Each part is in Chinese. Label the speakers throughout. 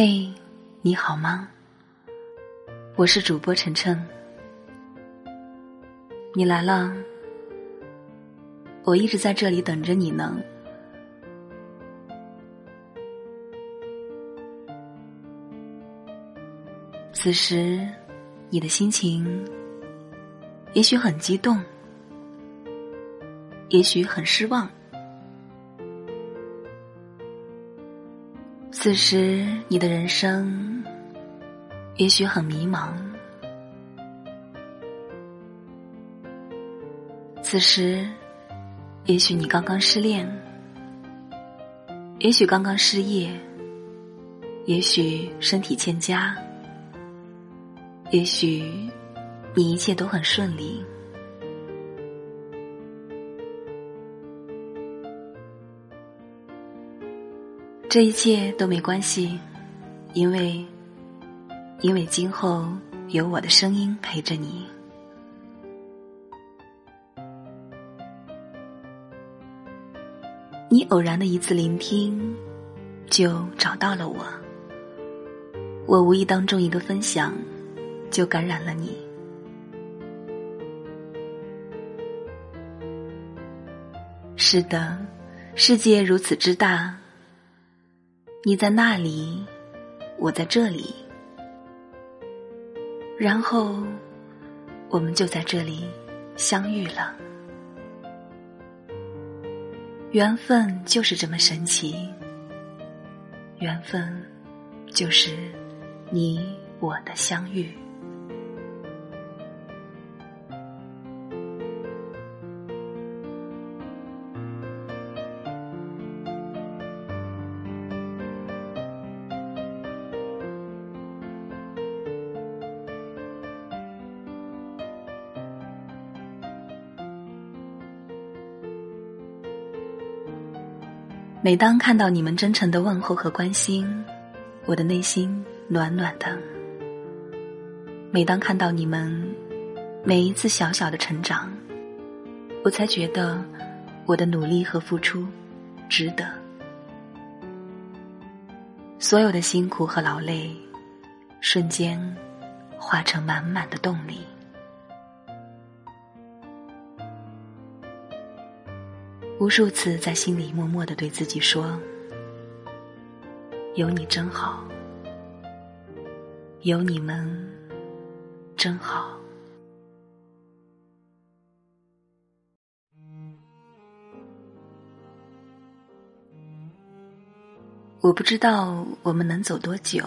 Speaker 1: 嘿，你好吗？我是主播晨晨，你来了，我一直在这里等着你呢。此时，你的心情也许很激动，也许很失望。此时，你的人生也许很迷茫；此时，也许你刚刚失恋，也许刚刚失业，也许身体欠佳，也许你一切都很顺利。这一切都没关系，因为，因为今后有我的声音陪着你。你偶然的一次聆听，就找到了我；我无意当中一个分享，就感染了你。是的，世界如此之大。你在那里，我在这里，然后我们就在这里相遇了。缘分就是这么神奇，缘分就是你我的相遇。每当看到你们真诚的问候和关心，我的内心暖暖的。每当看到你们每一次小小的成长，我才觉得我的努力和付出值得。所有的辛苦和劳累，瞬间化成满满的动力。无数次在心里默默的对自己说：“有你真好，有你们真好。” 我不知道我们能走多久、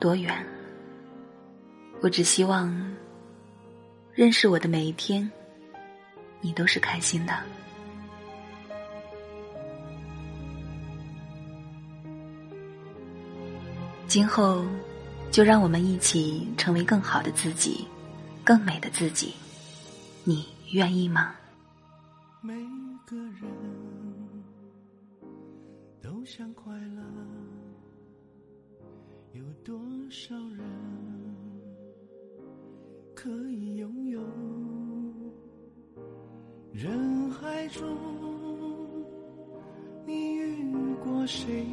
Speaker 1: 多远，我只希望认识我的每一天，你都是开心的。今后，就让我们一起成为更好的自己，更美的自己。你愿意吗？
Speaker 2: 每个人都想快乐，有多少人可以拥有？人海中，你遇过谁？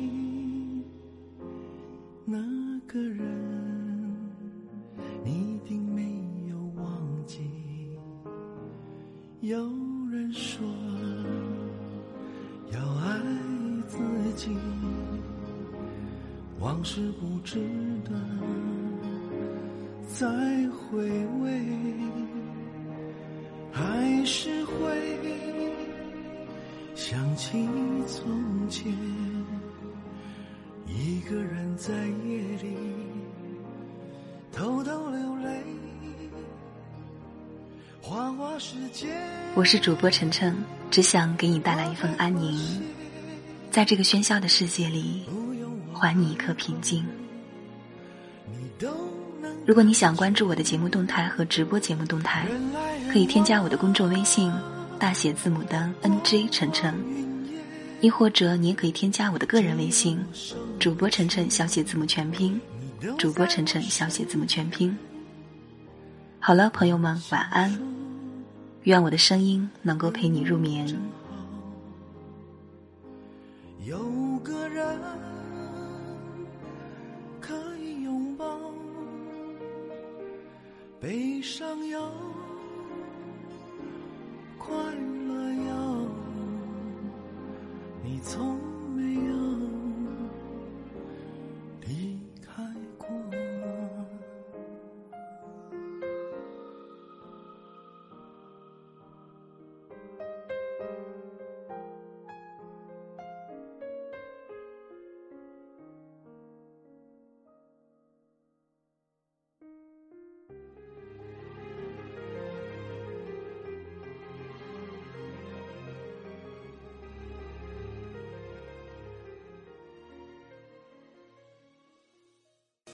Speaker 2: 往事不值得再回味，还是会想起从前。一个人在夜里偷偷流泪。花花世界。
Speaker 1: 我是主播晨晨，只想给你带来一份安宁，在这个喧嚣的世界里，还你一颗平静。如果你想关注我的节目动态和直播节目动态，可以添加我的公众微信，大写字母的 NJ 晨晨。亦或者你也可以添加我的个人微信，主播晨晨小写字母全拼，主播晨晨小写字母全拼。好了，朋友们，晚安。愿我的声音能够陪你入眠。
Speaker 2: 有个人悲伤要。